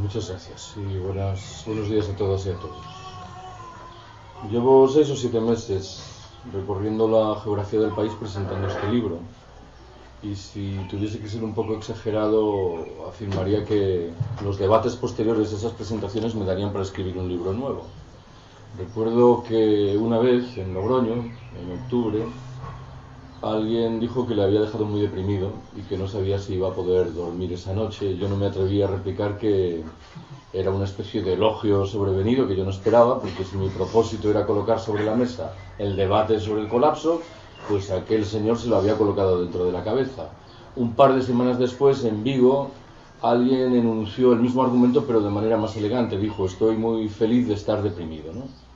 muchas gracias y buenas, buenos días a todas y a todos. Llevo seis o siete meses recorriendo la geografía del país presentando este libro y si tuviese que ser un poco exagerado afirmaría que los debates posteriores a esas presentaciones me darían para escribir un libro nuevo. Recuerdo que una vez en Logroño, en octubre, Alguien dijo que le había dejado muy deprimido y que no sabía si iba a poder dormir esa noche. Yo no me atreví a replicar que era una especie de elogio sobrevenido que yo no esperaba, porque si mi propósito era colocar sobre la mesa el debate sobre el colapso, pues aquel señor se lo había colocado dentro de la cabeza. Un par de semanas después, en Vigo, alguien enunció el mismo argumento, pero de manera más elegante. Dijo, estoy muy feliz de estar deprimido.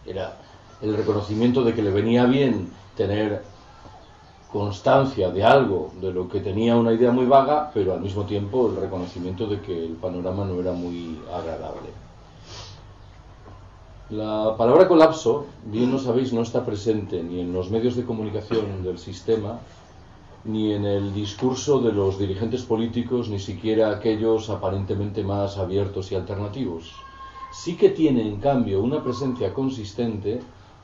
Era el reconocimiento de que le venía bien tener constancia de algo de lo que tenía una idea muy vaga, pero al mismo tiempo el reconocimiento de que el panorama no era muy agradable. La palabra colapso, bien lo sabéis, no está presente ni en los medios de comunicación del sistema, ni en el discurso de los dirigentes políticos, ni siquiera aquellos aparentemente más abiertos y alternativos. Sí que tiene, en cambio, una presencia consistente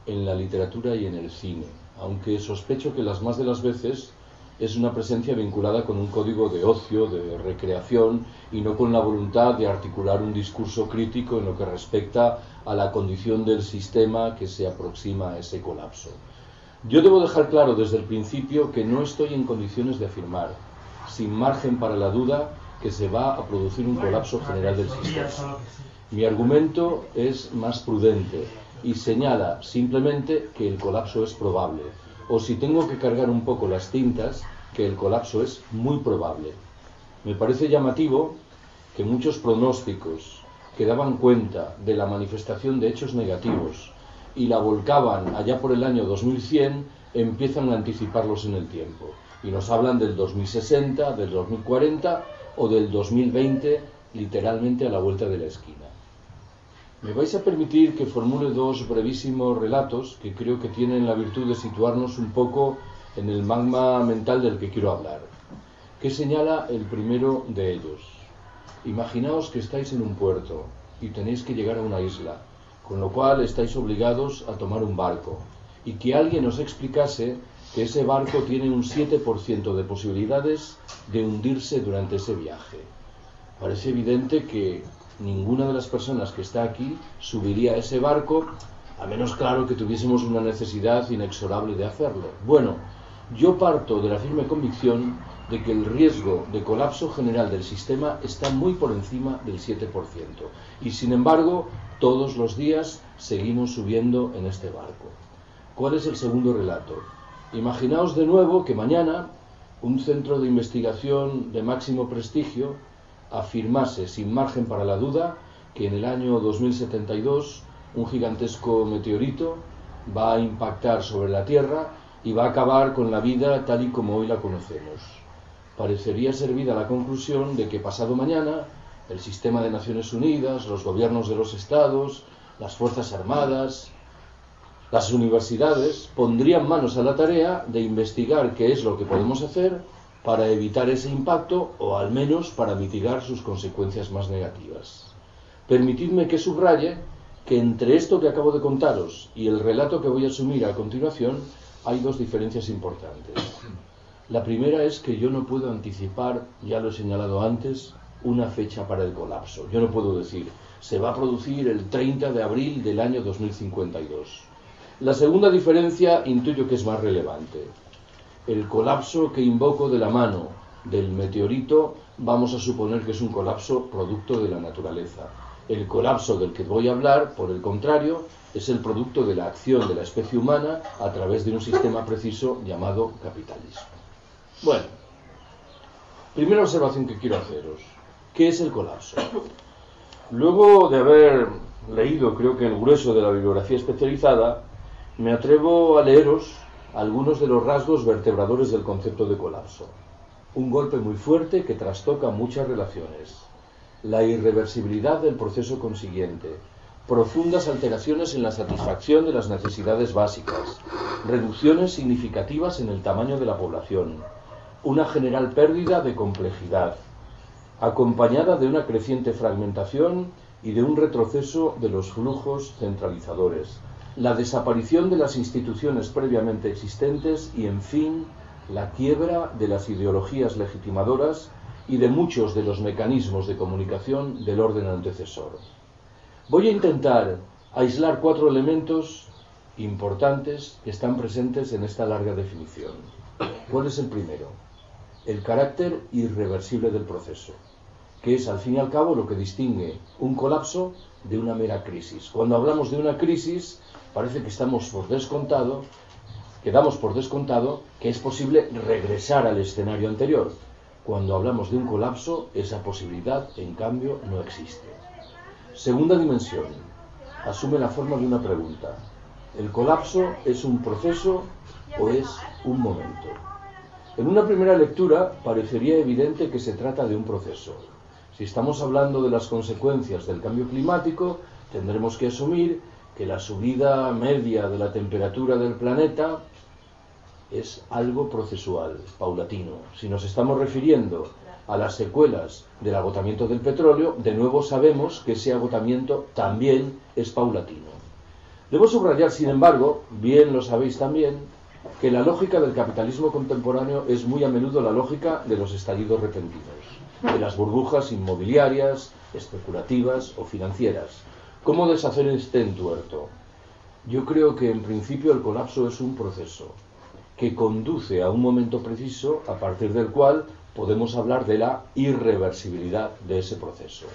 en la literatura y en el cine aunque sospecho que las más de las veces es una presencia vinculada con un código de ocio, de recreación y no con la voluntad de articular un discurso crítico en lo que respecta a la condición del sistema que se aproxima a ese colapso. Yo debo dejar claro desde el principio que no estoy en condiciones de afirmar, sin margen para la duda, que se va a producir un colapso general del sistema. Mi argumento es más prudente y señala simplemente que el colapso es probable, o si tengo que cargar un poco las tintas, que el colapso es muy probable. Me parece llamativo que muchos pronósticos que daban cuenta de la manifestación de hechos negativos y la volcaban allá por el año 2100 empiezan a anticiparlos en el tiempo y nos hablan del 2060, del 2040 o del 2020 literalmente a la vuelta de la esquina. Me vais a permitir que formule dos brevísimos relatos que creo que tienen la virtud de situarnos un poco en el magma mental del que quiero hablar. ¿Qué señala el primero de ellos? Imaginaos que estáis en un puerto y tenéis que llegar a una isla, con lo cual estáis obligados a tomar un barco, y que alguien os explicase que ese barco tiene un 7% de posibilidades de hundirse durante ese viaje. Parece evidente que ninguna de las personas que está aquí subiría a ese barco, a menos claro que tuviésemos una necesidad inexorable de hacerlo. Bueno, yo parto de la firme convicción de que el riesgo de colapso general del sistema está muy por encima del 7%. Y sin embargo, todos los días seguimos subiendo en este barco. ¿Cuál es el segundo relato? Imaginaos de nuevo que mañana un centro de investigación de máximo prestigio afirmase sin margen para la duda que en el año 2072 un gigantesco meteorito va a impactar sobre la Tierra y va a acabar con la vida tal y como hoy la conocemos. Parecería servida la conclusión de que pasado mañana el sistema de Naciones Unidas, los gobiernos de los estados, las Fuerzas Armadas, las universidades pondrían manos a la tarea de investigar qué es lo que podemos hacer para evitar ese impacto o al menos para mitigar sus consecuencias más negativas. Permitidme que subraye que entre esto que acabo de contaros y el relato que voy a asumir a continuación hay dos diferencias importantes. La primera es que yo no puedo anticipar, ya lo he señalado antes, una fecha para el colapso. Yo no puedo decir, se va a producir el 30 de abril del año 2052. La segunda diferencia intuyo que es más relevante el colapso que invoco de la mano del meteorito, vamos a suponer que es un colapso producto de la naturaleza. El colapso del que voy a hablar, por el contrario, es el producto de la acción de la especie humana a través de un sistema preciso llamado capitalismo. Bueno, primera observación que quiero haceros. ¿Qué es el colapso? Luego de haber leído, creo que el grueso de la bibliografía especializada, me atrevo a leeros algunos de los rasgos vertebradores del concepto de colapso. Un golpe muy fuerte que trastoca muchas relaciones. La irreversibilidad del proceso consiguiente. Profundas alteraciones en la satisfacción de las necesidades básicas. Reducciones significativas en el tamaño de la población. Una general pérdida de complejidad. acompañada de una creciente fragmentación y de un retroceso de los flujos centralizadores, la desaparición de las instituciones previamente existentes y, en fin, la quiebra de las ideologías legitimadoras y de muchos de los mecanismos de comunicación del orden antecesor. Voy a intentar aislar cuatro elementos importantes que están presentes en esta larga definición. ¿Cuál es el primero? El carácter irreversible del proceso, que es al fin y al cabo lo que distingue un colapso de una mera crisis. Cuando hablamos de una crisis, parece que estamos por descontado, quedamos por descontado que es posible regresar al escenario anterior. Cuando hablamos de un colapso, esa posibilidad, en cambio, no existe. Segunda dimensión. Asume la forma de una pregunta. ¿El colapso es un proceso o es un momento? En una primera lectura parecería evidente que se trata de un proceso. Si estamos hablando de las consecuencias del cambio climático, tendremos que asumir que la subida media de la temperatura del planeta es algo procesual, paulatino. Si nos estamos refiriendo a las secuelas del agotamiento del petróleo, de nuevo sabemos que ese agotamiento también es paulatino. Debo subrayar, sin embargo, bien lo sabéis también, que la lógica del capitalismo contemporáneo es muy a menudo la lógica de los estallidos repentinos, de las burbujas inmobiliarias, especulativas o financieras, ¿Cómo deshacer este entuerto? Yo creo que en principio el colapso es un proceso que conduce a un momento preciso a partir del cual podemos hablar de la irreversibilidad de ese proceso.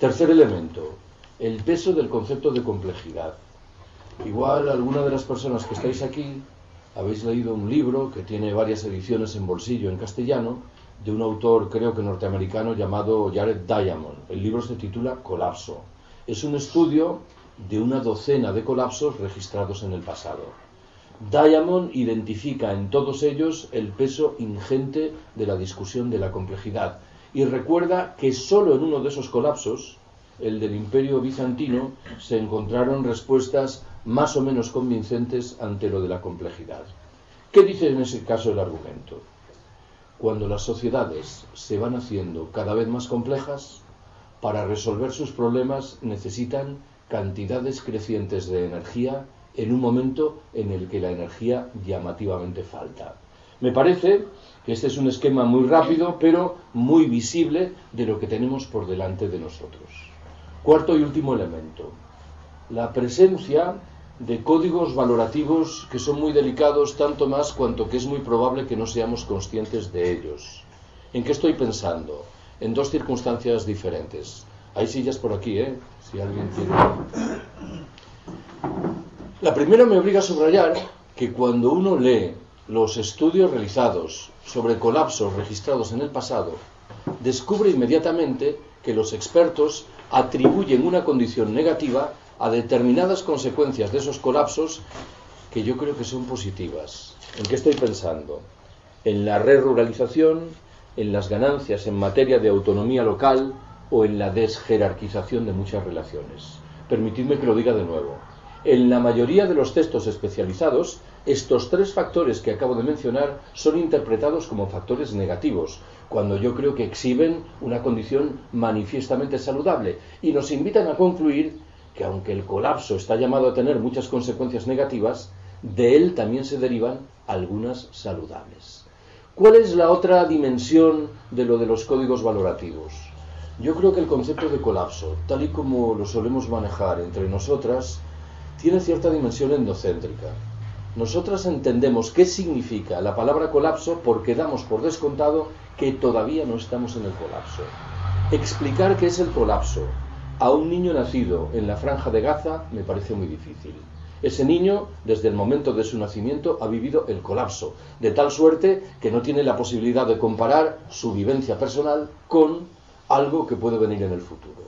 Tercer elemento, el peso del concepto de complejidad. Igual alguna de las personas que estáis aquí habéis leído un libro que tiene varias ediciones en bolsillo en castellano de un autor creo que norteamericano llamado Jared Diamond. El libro se titula Colapso es un estudio de una docena de colapsos registrados en el pasado. Diamond identifica en todos ellos el peso ingente de la discusión de la complejidad y recuerda que solo en uno de esos colapsos, el del imperio bizantino, se encontraron respuestas más o menos convincentes ante lo de la complejidad. ¿Qué dice en ese caso el argumento? Cuando las sociedades se van haciendo cada vez más complejas, para resolver sus problemas necesitan cantidades crecientes de energía en un momento en el que la energía llamativamente falta. Me parece que este es un esquema muy rápido, pero muy visible de lo que tenemos por delante de nosotros. Cuarto y último elemento, la presencia de códigos valorativos que son muy delicados tanto más cuanto que es muy probable que no seamos conscientes de ellos. ¿En qué estoy pensando? En dos circunstancias diferentes. Hay sillas por aquí, ¿eh? Si alguien quiere. La primera me obliga a subrayar que cuando uno lee los estudios realizados sobre colapsos registrados en el pasado, descubre inmediatamente que los expertos atribuyen una condición negativa a determinadas consecuencias de esos colapsos que yo creo que son positivas. ¿En qué estoy pensando? En la re-ruralización, en las ganancias en materia de autonomía local o en la desjerarquización de muchas relaciones. Permitidme que lo diga de nuevo. En la mayoría de los textos especializados, estos tres factores que acabo de mencionar son interpretados como factores negativos, cuando yo creo que exhiben una condición manifiestamente saludable y nos invitan a concluir que aunque el colapso está llamado a tener muchas consecuencias negativas, de él también se derivan algunas saludables. ¿Cuál es la otra dimensión de lo de los códigos valorativos? Yo creo que el concepto de colapso, tal y como lo solemos manejar entre nosotras, tiene cierta dimensión endocéntrica. Nosotras entendemos qué significa la palabra colapso porque damos por descontado que todavía no estamos en el colapso. Explicar qué es el colapso a un niño nacido en la franja de Gaza me parece muy difícil. Ese niño, desde el momento de su nacimiento, ha vivido el colapso, de tal suerte que no tiene la posibilidad de comparar su vivencia personal con algo que puede venir en el futuro.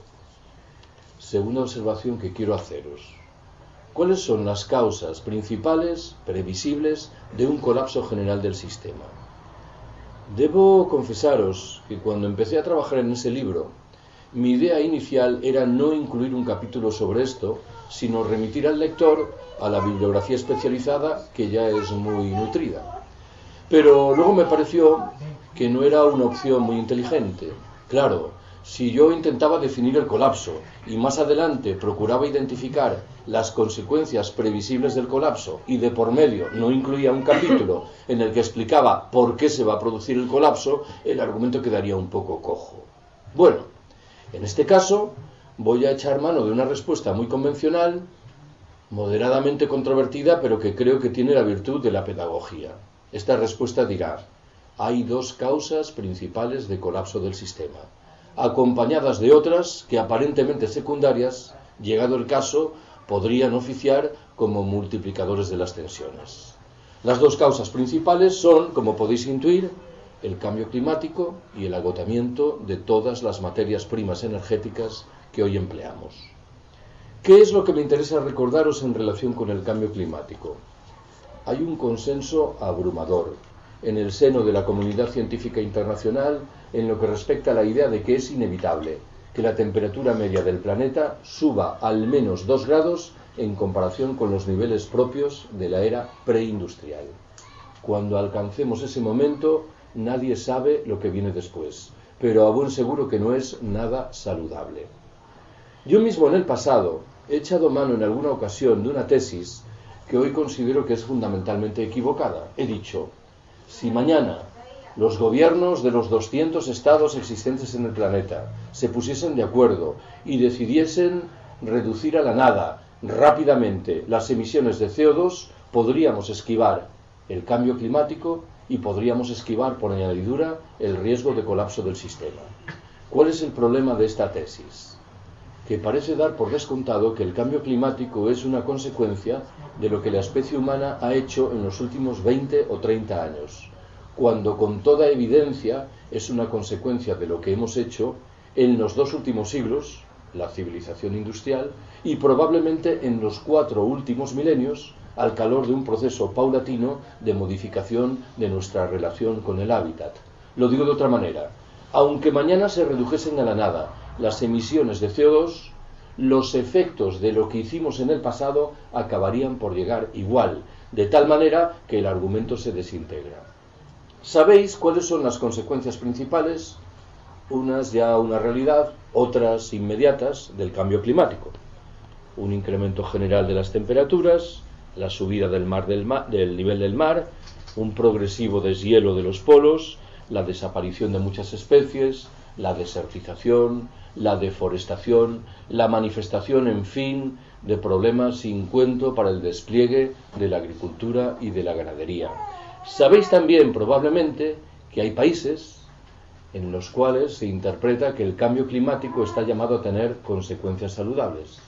Segunda observación que quiero haceros. ¿Cuáles son las causas principales, previsibles, de un colapso general del sistema? Debo confesaros que cuando empecé a trabajar en ese libro, mi idea inicial era no incluir un capítulo sobre esto, sino remitir al lector a la bibliografía especializada que ya es muy nutrida. Pero luego me pareció que no era una opción muy inteligente, Claro, si yo intentaba definir el colapso y más adelante procuraba identificar las consecuencias previsibles del colapso y de por medio no incluía un capítulo en el que explicaba por qué se va a producir el colapso, el argumento quedaría un poco cojo. Bueno, en este caso voy a echar mano de una respuesta muy convencional, moderadamente controvertida, pero que creo que tiene la virtud de la pedagogía. Esta respuesta dirá, hay dos causas principales de colapso del sistema acompañadas de otras que aparentemente secundarias, llegado el caso, podrían oficiar como multiplicadores de las tensiones. Las dos causas principales son, como podéis intuir, el cambio climático y el agotamiento de todas las materias primas energéticas que hoy empleamos. ¿Qué es lo que me interesa recordaros en relación con el cambio climático? Hay un consenso abrumador en el seno de la comunidad científica internacional en lo que respecta a la idea de que es inevitable que la temperatura media del planeta suba al menos 2 grados en comparación con los niveles propios de la era preindustrial. Cuando alcancemos ese momento, nadie sabe lo que viene después, pero a buen seguro que no es nada saludable. Yo mismo en el pasado he echado mano en alguna ocasión de una tesis que hoy considero que es fundamentalmente equivocada. He dicho, si mañana los gobiernos de los 200 estados existentes en el planeta se pusiesen de acuerdo y decidiesen reducir a la nada rápidamente las emisiones de CO2, podríamos esquivar el cambio climático y podríamos esquivar, por añadidura, el riesgo de colapso del sistema. ¿Cuál es el problema de esta tesis? Que parece dar por descontado que el cambio climático es una consecuencia de lo que la especie humana ha hecho en los últimos 20 o 30 años cuando con toda evidencia es una consecuencia de lo que hemos hecho en los dos últimos siglos, la civilización industrial, y probablemente en los cuatro últimos milenios, al calor de un proceso paulatino de modificación de nuestra relación con el hábitat. Lo digo de otra manera, aunque mañana se redujesen a la nada las emisiones de CO2, los efectos de lo que hicimos en el pasado acabarían por llegar igual, de tal manera que el argumento se desintegra. Sabéis cuáles son las consecuencias principales, unas ya una realidad, otras inmediatas del cambio climático. Un incremento general de las temperaturas, la subida del, mar del, del nivel del mar, un progresivo deshielo de los polos, la desaparición de muchas especies, la desertización, la deforestación, la manifestación, en fin, de problemas sin cuento para el despliegue de la agricultura y de la ganadería. Sabéis también probablemente que hay países en los cuales se interpreta que el cambio climático está llamado a tener consecuencias saludables.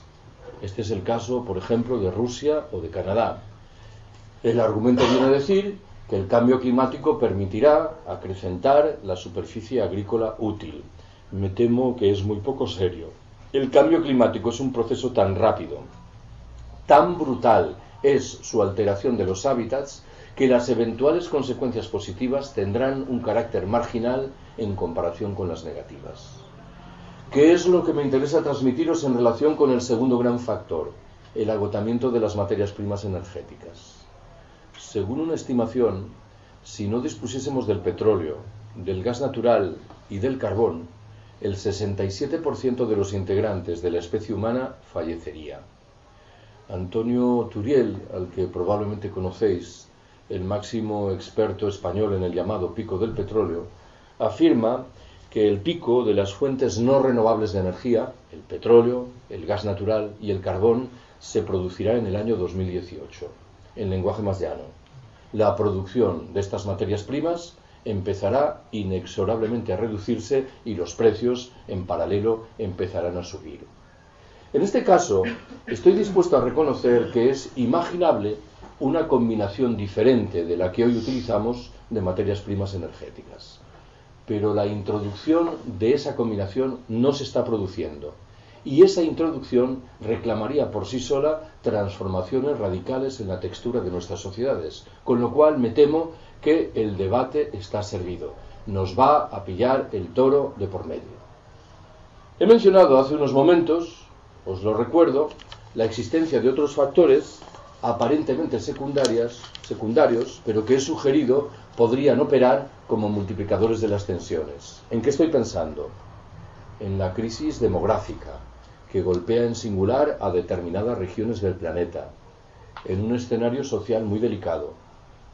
Este es el caso, por ejemplo, de Rusia o de Canadá. El argumento viene a decir que el cambio climático permitirá acrecentar la superficie agrícola útil. Me temo que es muy poco serio. El cambio climático es un proceso tan rápido, tan brutal es su alteración de los hábitats, que las eventuales consecuencias positivas tendrán un carácter marginal en comparación con las negativas. ¿Qué es lo que me interesa transmitiros en relación con el segundo gran factor, el agotamiento de las materias primas energéticas? Según una estimación, si no dispusiésemos del petróleo, del gas natural y del carbón, el 67% de los integrantes de la especie humana fallecería. Antonio Turiel, al que probablemente conocéis, el máximo experto español en el llamado pico del petróleo, afirma que el pico de las fuentes no renovables de energía, el petróleo, el gas natural y el carbón, se producirá en el año 2018, en lenguaje más llano. La producción de estas materias primas empezará inexorablemente a reducirse y los precios, en paralelo, empezarán a subir. En este caso, estoy dispuesto a reconocer que es imaginable una combinación diferente de la que hoy utilizamos de materias primas energéticas. Pero la introducción de esa combinación no se está produciendo. Y esa introducción reclamaría por sí sola transformaciones radicales en la textura de nuestras sociedades. Con lo cual me temo que el debate está servido. Nos va a pillar el toro de por medio. He mencionado hace unos momentos, os lo recuerdo, la existencia de otros factores aparentemente secundarios, pero que he sugerido podrían operar como multiplicadores de las tensiones. ¿En qué estoy pensando? en la crisis demográfica que golpea en singular a determinadas regiones del planeta, en un escenario social muy delicado,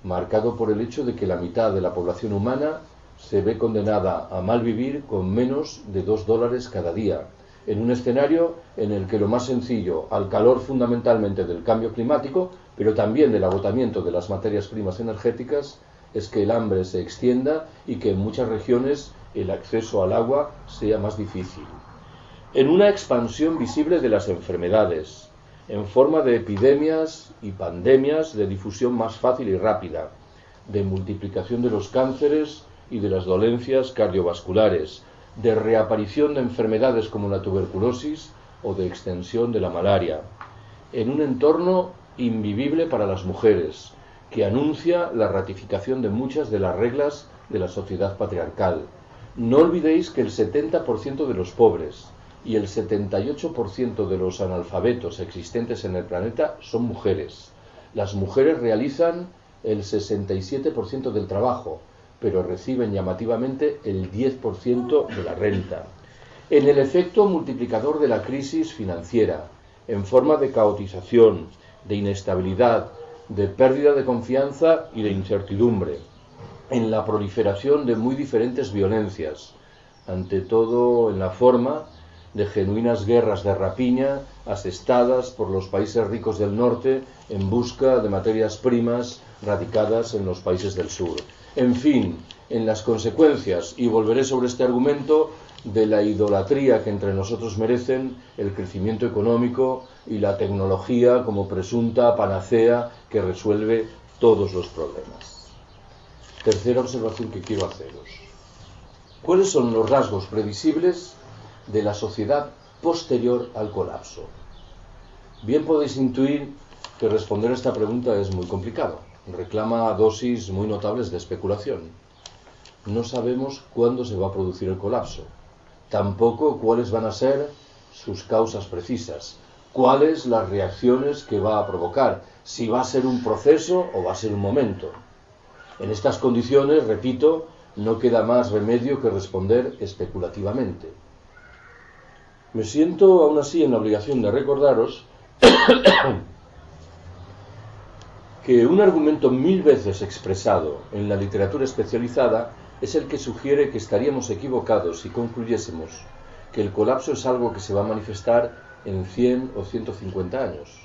marcado por el hecho de que la mitad de la población humana se ve condenada a mal vivir con menos de dos dólares cada día, en un escenario en el que lo más sencillo, al calor fundamentalmente del cambio climático, pero también del agotamiento de las materias primas energéticas, es que el hambre se extienda y que en muchas regiones el acceso al agua sea más difícil. En una expansión visible de las enfermedades, en forma de epidemias y pandemias de difusión más fácil y rápida, de multiplicación de los cánceres y de las dolencias cardiovasculares, de reaparición de enfermedades como la tuberculosis o de extensión de la malaria, en un entorno invivible para las mujeres, que anuncia la ratificación de muchas de las reglas de la sociedad patriarcal. No olvidéis que el 70% de los pobres y el 78% de los analfabetos existentes en el planeta son mujeres. Las mujeres realizan el 67% del trabajo, pero reciben llamativamente el 10% de la renta. En el efecto multiplicador de la crisis financiera, en forma de caotización, de inestabilidad, de pérdida de confianza y de incertidumbre, en la proliferación de muy diferentes violencias, ante todo en la forma de genuinas guerras de rapiña asestadas por los países ricos del norte en busca de materias primas radicadas en los países del sur. En fin, en las consecuencias, y volveré sobre este argumento, de la idolatría que entre nosotros merecen el crecimiento económico y la tecnología como presunta panacea que resuelve todos los problemas. Tercera observación que quiero haceros. ¿Cuáles son los rasgos previsibles de la sociedad posterior al colapso? Bien podéis intuir que responder a esta pregunta es muy complicado. Reclama dosis muy notables de especulación. No sabemos cuándo se va a producir el colapso tampoco cuáles van a ser sus causas precisas, cuáles las reacciones que va a provocar, si va a ser un proceso o va a ser un momento. En estas condiciones, repito, no queda más remedio que responder especulativamente. Me siento aún así en la obligación de recordaros que un argumento mil veces expresado en la literatura especializada es el que sugiere que estaríamos equivocados si concluyésemos que el colapso es algo que se va a manifestar en 100 o 150 años,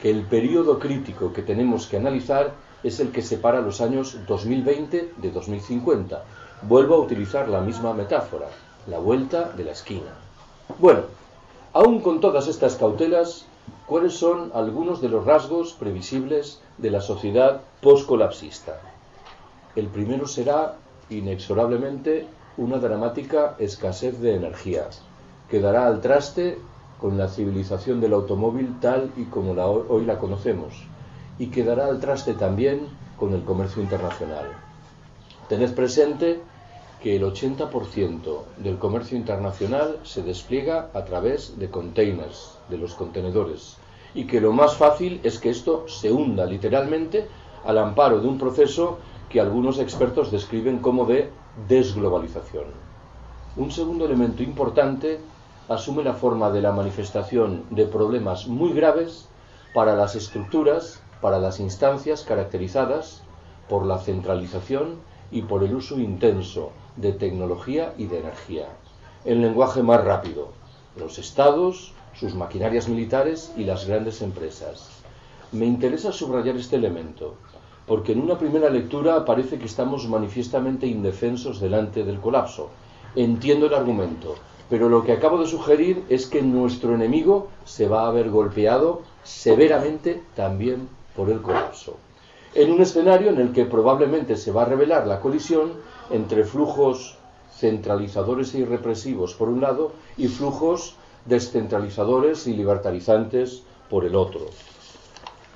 que el periodo crítico que tenemos que analizar es el que separa los años 2020 de 2050. Vuelvo a utilizar la misma metáfora, la vuelta de la esquina. Bueno, aún con todas estas cautelas, ¿cuáles son algunos de los rasgos previsibles de la sociedad postcolapsista? El primero será inexorablemente una dramática escasez de energía, que dará al traste con la civilización del automóvil tal y como hoy la conocemos, y que dará al traste también con el comercio internacional. Tened presente que el 80% del comercio internacional se despliega a través de containers, de los contenedores, y que lo más fácil es que esto se hunda literalmente al amparo de un proceso que algunos expertos describen como de desglobalización. Un segundo elemento importante asume la forma de la manifestación de problemas muy graves para las estructuras, para las instancias caracterizadas por la centralización y por el uso intenso de tecnología y de energía. El lenguaje más rápido, los estados, sus maquinarias militares y las grandes empresas. Me interesa subrayar este elemento, porque en una primera lectura parece que estamos manifiestamente indefensos delante del colapso. Entiendo el argumento, pero lo que acabo de sugerir es que nuestro enemigo se va a ver golpeado severamente también por el colapso. En un escenario en el que probablemente se va a revelar la colisión entre flujos centralizadores y represivos por un lado y flujos descentralizadores y libertarizantes por el otro.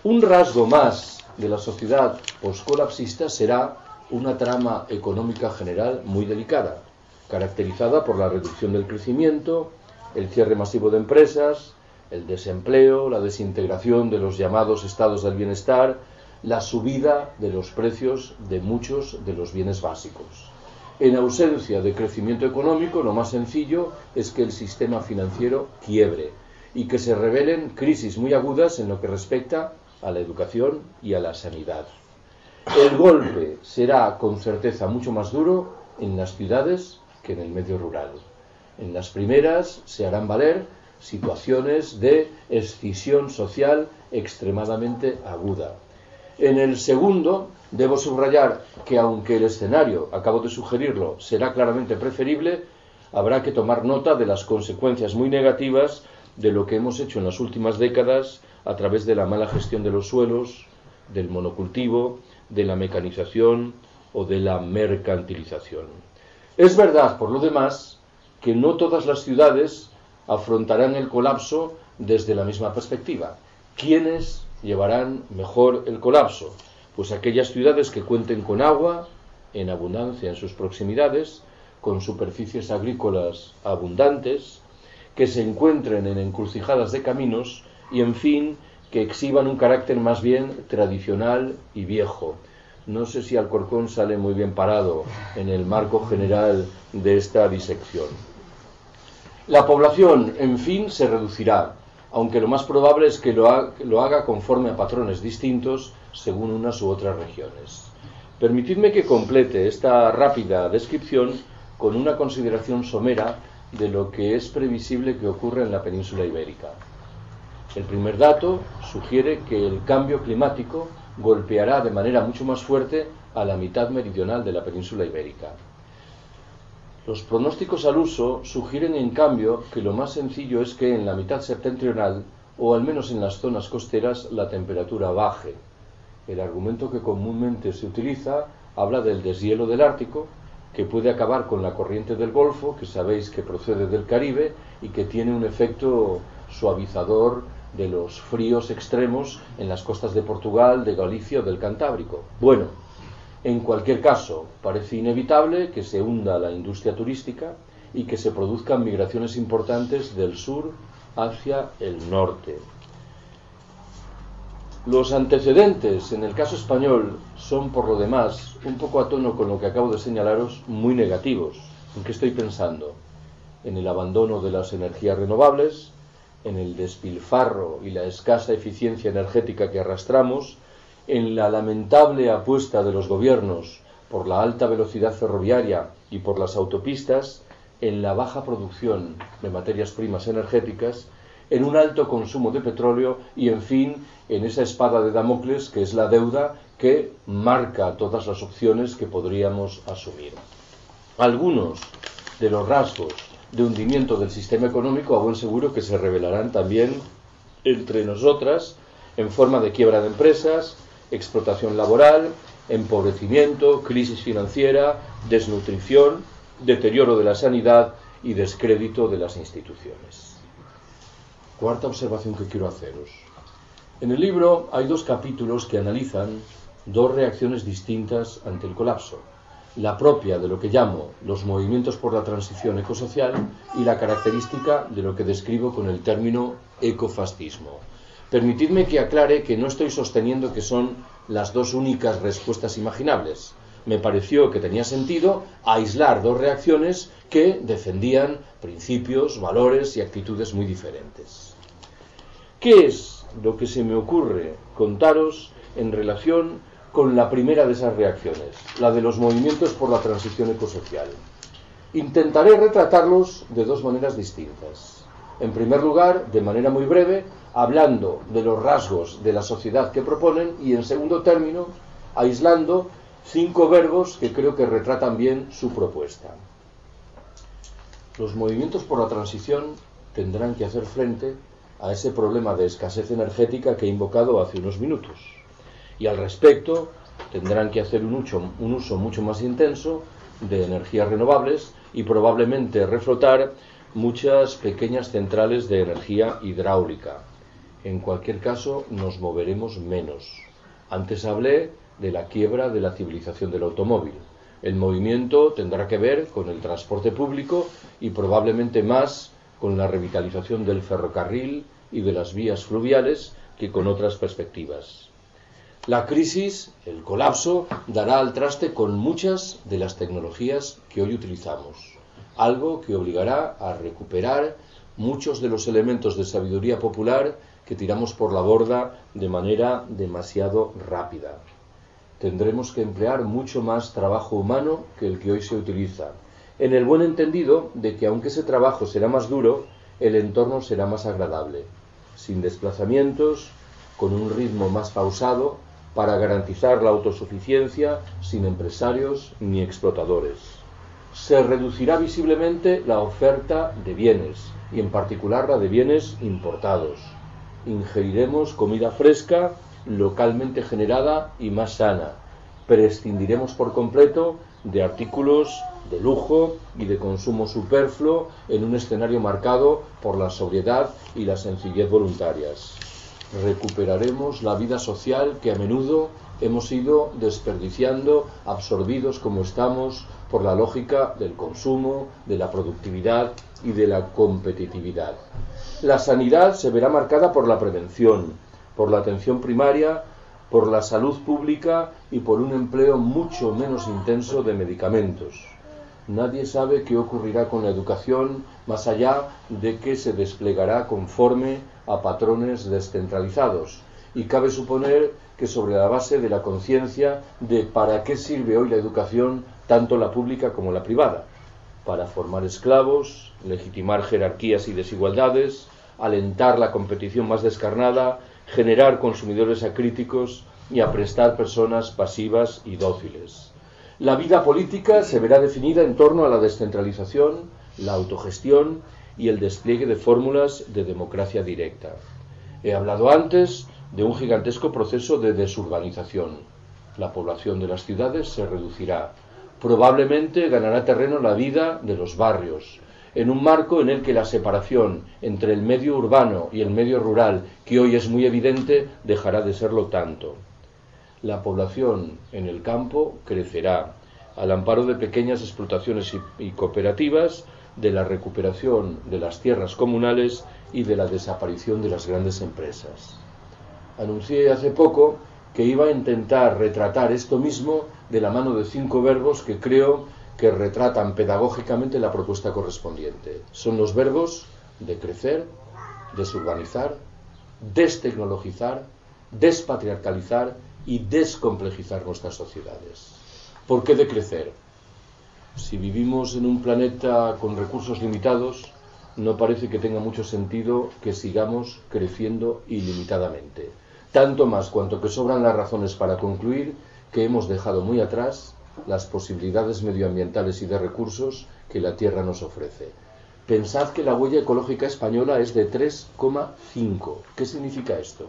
Un rasgo más de la sociedad poscolapsista será una trama económica general muy delicada, caracterizada por la reducción del crecimiento, el cierre masivo de empresas, el desempleo, la desintegración de los llamados estados del bienestar, la subida de los precios de muchos de los bienes básicos. En ausencia de crecimiento económico, lo más sencillo es que el sistema financiero quiebre y que se revelen crisis muy agudas en lo que respecta a la educación y a la sanidad. El golpe será con certeza mucho más duro en las ciudades que en el medio rural. En las primeras se harán valer situaciones de escisión social extremadamente aguda. En el segundo, debo subrayar que aunque el escenario, acabo de sugerirlo, será claramente preferible, habrá que tomar nota de las consecuencias muy negativas de lo que hemos hecho en las últimas décadas a través de la mala gestión de los suelos, del monocultivo, de la mecanización o de la mercantilización. Es verdad, por lo demás, que no todas las ciudades afrontarán el colapso desde la misma perspectiva. ¿Quiénes llevarán mejor el colapso? Pues aquellas ciudades que cuenten con agua en abundancia en sus proximidades, con superficies agrícolas abundantes, que se encuentren en encrucijadas de caminos y, en fin, que exhiban un carácter más bien tradicional y viejo. No sé si Alcorcón sale muy bien parado en el marco general de esta disección. La población, en fin, se reducirá, aunque lo más probable es que lo, haga conforme a patrones distintos según unas u otras regiones. Permitidme que complete esta rápida descripción con una consideración somera de lo que es previsible que ocurra en la península ibérica. El primer dato sugiere que el cambio climático golpeará de manera mucho más fuerte a la mitad meridional de la península ibérica. Los pronósticos al uso sugieren, en cambio, que lo más sencillo es que en la mitad septentrional, o al menos en las zonas costeras, la temperatura baje. El argumento que comúnmente se utiliza habla del deshielo del Ártico, que puede acabar con la corriente del Golfo, que sabéis que procede del Caribe y que tiene un efecto suavizador de los fríos extremos en las costas de Portugal, de Galicia o del Cantábrico. Bueno, en cualquier caso, parece inevitable que se hunda la industria turística y que se produzcan migraciones importantes del sur hacia el norte. Los antecedentes en el caso español son, por lo demás, un poco a tono con lo que acabo de señalaros, muy negativos. ¿En qué estoy pensando? En el abandono de las energías renovables, en el despilfarro y la escasa eficiencia energética que arrastramos, en la lamentable apuesta de los gobiernos por la alta velocidad ferroviaria y por las autopistas, en la baja producción de materias primas energéticas, en un alto consumo de petróleo y, en fin, en esa espada de Damocles que es la deuda que marca todas las opciones que podríamos asumir. Algunos de los rasgos de hundimiento del sistema económico, a buen seguro que se revelarán también entre nosotras en forma de quiebra de empresas, explotación laboral, empobrecimiento, crisis financiera, desnutrición, deterioro de la sanidad y descrédito de las instituciones. Cuarta observación que quiero haceros. En el libro hay dos capítulos que analizan dos reacciones distintas ante el colapso. La propia de lo que llamo los movimientos por la transición ecosocial y la característica de lo que describo con el término ecofascismo. Permitidme que aclare que no estoy sosteniendo que son las dos únicas respuestas imaginables. Me pareció que tenía sentido aislar dos reacciones que defendían principios, valores y actitudes muy diferentes. ¿Qué es lo que se me ocurre contaros en relación con la primera de esas reacciones, la de los movimientos por la transición ecosocial? Intentaré retratarlos de dos maneras distintas. En primer lugar, de manera muy breve, hablando de los rasgos de la sociedad que proponen y, en segundo término, aislando cinco verbos que creo que retratan bien su propuesta. Los movimientos por la transición tendrán que hacer frente a ese problema de escasez energética que he invocado hace unos minutos. Y al respecto tendrán que hacer un uso, un uso mucho más intenso de energías renovables y probablemente reflotar muchas pequeñas centrales de energía hidráulica, en cualquier caso, nos moveremos menos. Antes hablé de la quiebra de la civilización del automóvil. El movimiento tendrá que ver con el transporte público y probablemente más con la revitalización del ferrocarril y de las vías fluviales que con otras perspectivas. La crisis, el colapso, dará al traste con muchas de las tecnologías que hoy utilizamos, algo que obligará a recuperar muchos de los elementos de sabiduría popular que tiramos por la borda de manera demasiado rápida. Tendremos que emplear mucho más trabajo humano que el que hoy se utiliza, en el buen entendido de que aunque ese trabajo será más duro, el entorno será más agradable, sin desplazamientos, con un ritmo más pausado, para garantizar la autosuficiencia sin empresarios ni explotadores. Se reducirá visiblemente la oferta de bienes, y en particular la de bienes importados. Ingeriremos comida fresca, localmente generada y más sana. Prescindiremos por completo de artículos de lujo y de consumo superfluo en un escenario marcado por la sobriedad y la sencillez voluntarias recuperaremos la vida social que a menudo hemos ido desperdiciando, absorbidos como estamos por la lógica del consumo, de la productividad y de la competitividad. La sanidad se verá marcada por la prevención, por la atención primaria, por la salud pública y por un empleo mucho menos intenso de medicamentos. Nadie sabe qué ocurrirá con la educación más allá de que se desplegará conforme a patrones descentralizados. Y cabe suponer que sobre la base de la conciencia de para qué sirve hoy la educación, tanto la pública como la privada. Para formar esclavos, legitimar jerarquías y desigualdades, alentar la competición más descarnada, generar consumidores acríticos y aprestar personas pasivas y dóciles. La vida política se verá definida en torno a la descentralización, la autogestión y el despliegue de fórmulas de democracia directa. He hablado antes de un gigantesco proceso de desurbanización. La población de las ciudades se reducirá. Probablemente ganará terreno la vida de los barrios, en un marco en el que la separación entre el medio urbano y el medio rural, que hoy es muy evidente, dejará de serlo tanto la población en el campo crecerá al amparo de pequeñas explotaciones y, cooperativas, de la recuperación de las tierras comunales y de la desaparición de las grandes empresas. Anuncié hace poco que iba a intentar retratar esto mismo de la mano de cinco verbos que creo que retratan pedagógicamente la propuesta correspondiente. Son los verbos de crecer, desurbanizar, destecnologizar, despatriarcalizar y descomplejizar nuestras sociedades. ¿Por qué decrecer? Si vivimos en un planeta con recursos limitados, no parece que tenga mucho sentido que sigamos creciendo ilimitadamente. Tanto más cuanto que sobran las razones para concluir que hemos dejado muy atrás las posibilidades medioambientales y de recursos que la Tierra nos ofrece. Pensad que la huella ecológica española es de 3,5. ¿Qué significa esto?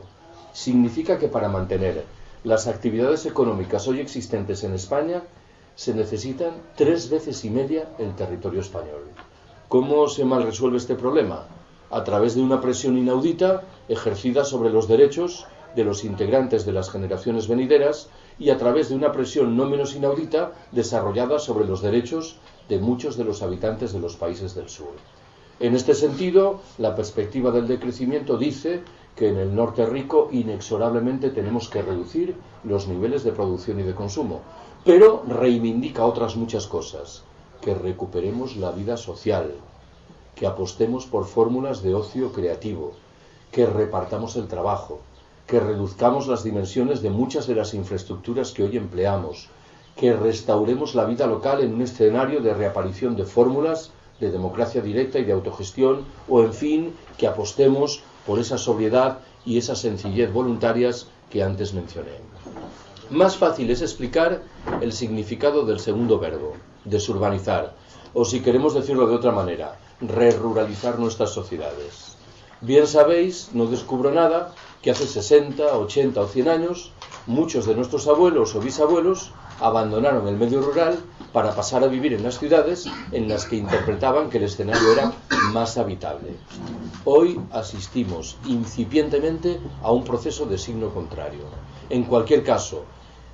Significa que para mantener las actividades económicas hoy existentes en España se necesitan tres veces y media el territorio español. ¿Cómo se mal resuelve este problema? A través de una presión inaudita ejercida sobre los derechos de los integrantes de las generaciones venideras y a través de una presión no menos inaudita desarrollada sobre los derechos de muchos de los habitantes de los países del sur. En este sentido, la perspectiva del decrecimiento dice que en el norte rico inexorablemente tenemos que reducir los niveles de producción y de consumo, pero reivindica otras muchas cosas, que recuperemos la vida social, que apostemos por fórmulas de ocio creativo, que repartamos el trabajo, que reduzcamos las dimensiones de muchas de las infraestructuras que hoy empleamos, que restauremos la vida local en un escenario de reaparición de fórmulas de democracia directa y de autogestión, o en fin, que apostemos por esa sobriedad y esa sencillez voluntarias que antes mencioné. Más fácil es explicar el significado del segundo verbo, desurbanizar, o si queremos decirlo de otra manera, reruralizar nuestras sociedades. Bien sabéis, no descubro nada, que hace 60, 80 o 100 años muchos de nuestros abuelos o bisabuelos abandonaron el medio rural para pasar a vivir en las ciudades en las que interpretaban que el escenario era más habitable. Hoy asistimos incipientemente a un proceso de signo contrario. En cualquier caso,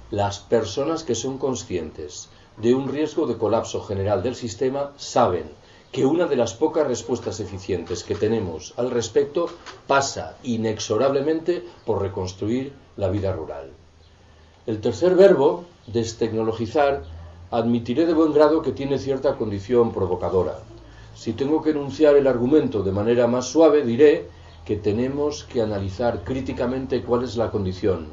las personas que son conscientes de un riesgo de colapso general del sistema saben que una de las pocas respuestas eficientes que tenemos al respecto pasa inexorablemente por reconstruir la vida rural. El tercer verbo, destecnologizar, admitiré de buen grado que tiene cierta condición provocadora. Si tengo que enunciar el argumento de manera más suave, diré que tenemos que analizar críticamente cuál es la condición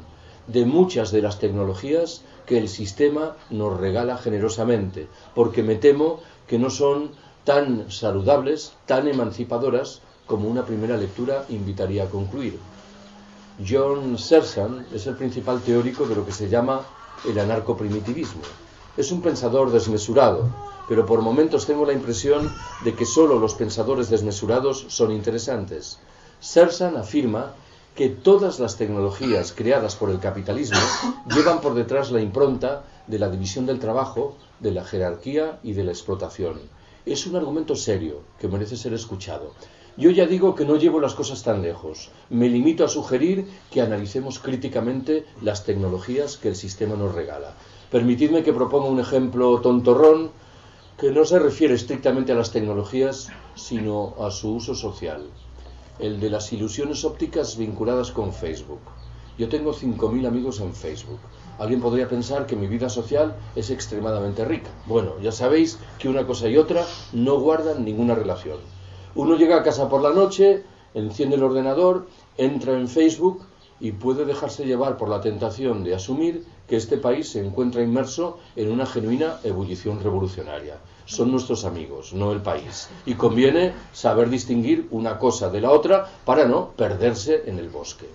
de muchas de las tecnologías que el sistema nos regala generosamente, porque me temo que no son tan saludables, tan emancipadoras como una primera lectura invitaría a concluir. John Sersan es el principal teórico de lo que se llama el anarcoprimitivismo. Es un pensador desmesurado, pero por momentos tengo la impresión de que solo los pensadores desmesurados son interesantes. Sersan afirma que todas las tecnologías creadas por el capitalismo llevan por detrás la impronta de la división del trabajo, de la jerarquía y de la explotación. Es un argumento serio que merece ser escuchado. Yo ya digo que no llevo las cosas tan lejos. Me limito a sugerir que analicemos críticamente las tecnologías que el sistema nos regala. Permitidme que proponga un ejemplo tontorrón que no se refiere estrictamente a las tecnologías, sino a su uso social el de las ilusiones ópticas vinculadas con Facebook. Yo tengo 5.000 amigos en Facebook. Alguien podría pensar que mi vida social es extremadamente rica. Bueno, ya sabéis que una cosa y otra no guardan ninguna relación. Uno llega a casa por la noche, enciende el ordenador, entra en Facebook y puede dejarse llevar por la tentación de asumir que este país se encuentra inmerso en una genuina ebullición revolucionaria son nuestros amigos, no el país. Y conviene saber distinguir una cosa de la otra para no perderse en el bosque.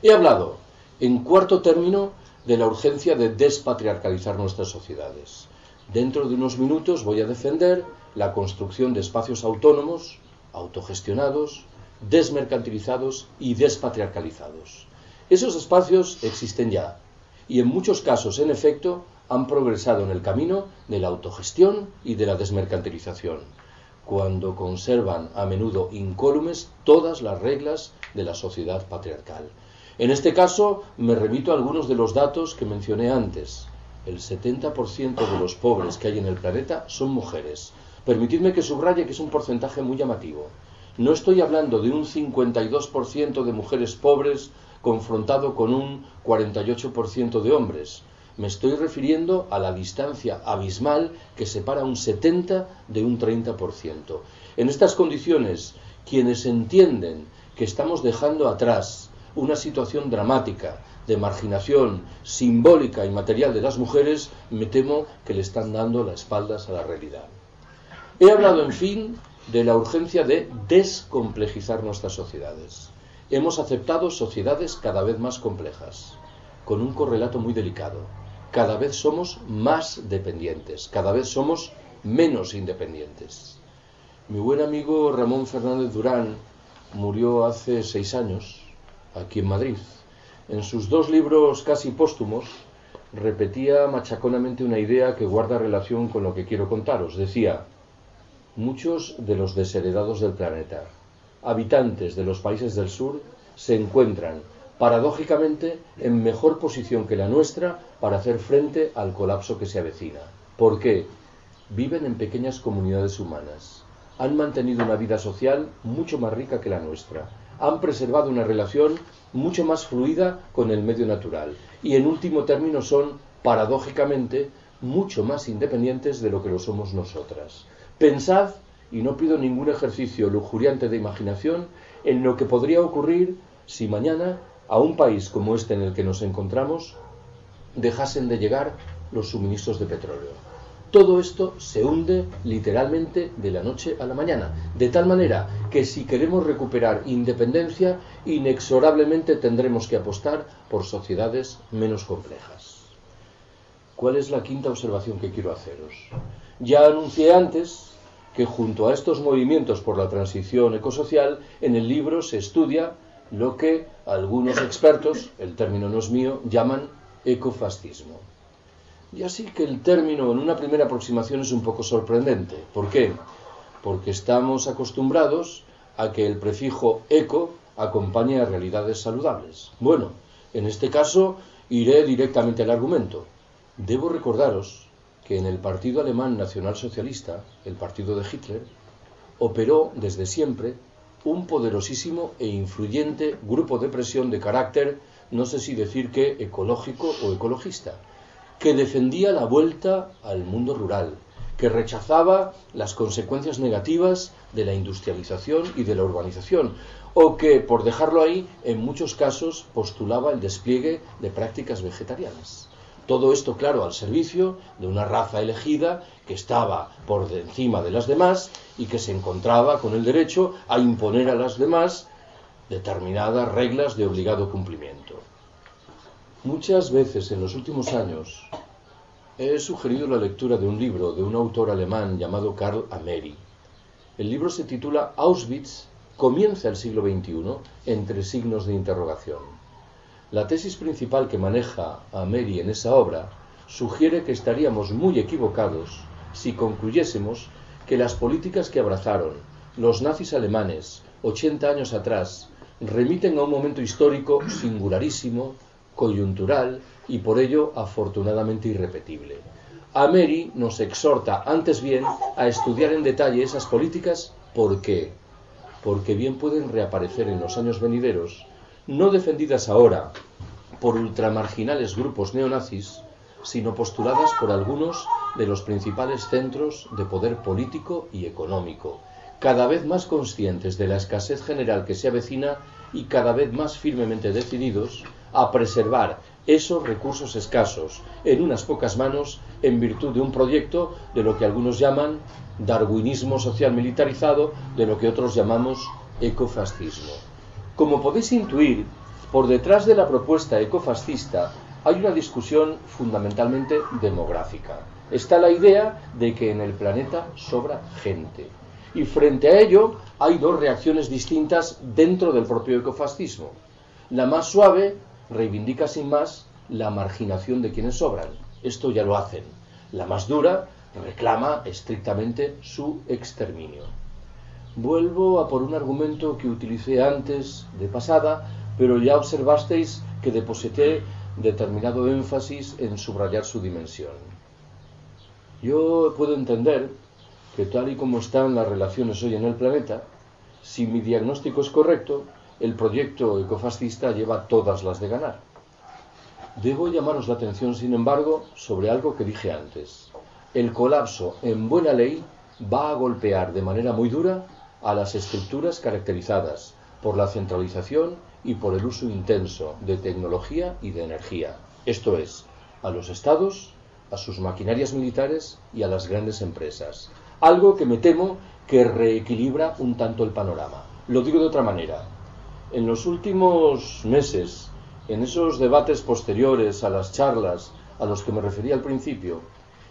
He hablado, en cuarto término, de la urgencia de despatriarcalizar nuestras sociedades. Dentro de unos minutos voy a defender la construcción de espacios autónomos, autogestionados, desmercantilizados y despatriarcalizados. Esos espacios existen ya y en muchos casos, en efecto, han progresado en el camino de la autogestión y de la desmercantilización, cuando conservan a menudo incólumes todas las reglas de la sociedad patriarcal. En este caso me remito a algunos de los datos que mencioné antes. El 70% de los pobres que hay en el planeta son mujeres. Permitidme que subraye que es un porcentaje muy llamativo. No estoy hablando de un 52% de mujeres pobres confrontado con un 48% de hombres. Me estoy refiriendo a la distancia abismal que separa un 70 de un 30%. En estas condiciones, quienes entienden que estamos dejando atrás una situación dramática de marginación simbólica y material de las mujeres, me temo que le están dando las espaldas a la realidad. He hablado, en fin, de la urgencia de descomplejizar nuestras sociedades. Hemos aceptado sociedades cada vez más complejas, con un correlato muy delicado cada vez somos más dependientes, cada vez somos menos independientes. Mi buen amigo Ramón Fernández Durán murió hace seis años, aquí en Madrid. En sus dos libros casi póstumos repetía machaconamente una idea que guarda relación con lo que quiero contaros. Decía, muchos de los desheredados del planeta, habitantes de los países del sur, se encuentran paradójicamente en mejor posición que la nuestra para hacer frente al colapso que se avecina. ¿Por qué? Viven en pequeñas comunidades humanas, han mantenido una vida social mucho más rica que la nuestra, han preservado una relación mucho más fluida con el medio natural y en último término son, paradójicamente, mucho más independientes de lo que lo somos nosotras. Pensad, y no pido ningún ejercicio lujuriante de imaginación, en lo que podría ocurrir si mañana a un país como este en el que nos encontramos dejasen de llegar los suministros de petróleo. Todo esto se hunde literalmente de la noche a la mañana, de tal manera que si queremos recuperar independencia, inexorablemente tendremos que apostar por sociedades menos complejas. ¿Cuál es la quinta observación que quiero haceros? Ya anuncié antes que junto a estos movimientos por la transición ecosocial, en el libro se estudia lo que algunos expertos, el término no es mío, llaman ecofascismo. Y así que el término en una primera aproximación es un poco sorprendente. ¿Por qué? Porque estamos acostumbrados a que el prefijo eco acompañe a realidades saludables. Bueno, en este caso iré directamente al argumento. Debo recordaros que en el Partido Alemán Nacional Socialista, el partido de Hitler, operó desde siempre un poderosísimo e influyente grupo de presión de carácter no sé si decir que ecológico o ecologista, que defendía la vuelta al mundo rural, que rechazaba las consecuencias negativas de la industrialización y de la urbanización, o que, por dejarlo ahí, en muchos casos postulaba el despliegue de prácticas vegetarianas. Todo esto, claro, al servicio de una raza elegida que estaba por encima de las demás y que se encontraba con el derecho a imponer a las demás determinadas reglas de obligado cumplimiento. Muchas veces en los últimos años he sugerido la lectura de un libro de un autor alemán llamado Karl Ameri. El libro se titula Auschwitz comienza el siglo XXI entre signos de interrogación. La tesis principal que maneja Ameri en esa obra sugiere que estaríamos muy equivocados si concluyésemos que las políticas que abrazaron los nazis alemanes 80 años atrás remiten a un momento histórico singularísimo, coyuntural y por ello afortunadamente irrepetible. Ameri nos exhorta antes bien a estudiar en detalle esas políticas ¿por qué? Porque bien pueden reaparecer en los años venideros, no defendidas ahora por ultramarginales grupos neonazis, sino postuladas por algunos de los principales centros de poder político y económico, cada vez más conscientes de la escasez general que se avecina y cada vez más firmemente decididos a preservar esos recursos escasos en unas pocas manos en virtud de un proyecto de lo que algunos llaman darwinismo social militarizado, de lo que otros llamamos ecofascismo. Como podéis intuir, por detrás de la propuesta ecofascista hay una discusión fundamentalmente demográfica. Está la idea de que en el planeta sobra gente. Y frente a ello hay dos reacciones distintas dentro del propio ecofascismo. La más suave reivindica sin más la marginación de quienes sobran. Esto ya lo hacen. La más dura reclama estrictamente su exterminio. Vuelvo a por un argumento que utilicé antes de pasada, pero ya observasteis que deposité determinado énfasis en subrayar su dimensión. Yo puedo entender que tal y como están las relaciones hoy en el planeta, si mi diagnóstico es correcto, el proyecto ecofascista lleva todas las de ganar. Debo llamaros la atención, sin embargo, sobre algo que dije antes. El colapso en buena ley va a golpear de manera muy dura a las estructuras caracterizadas por la centralización y por el uso intenso de tecnología y de energía, esto es, a los estados, a sus maquinarias militares y a las grandes empresas. Algo que me temo que reequilibra un tanto el panorama. Lo digo de otra manera. En los últimos meses, en esos debates posteriores a las charlas a los que me refería al principio,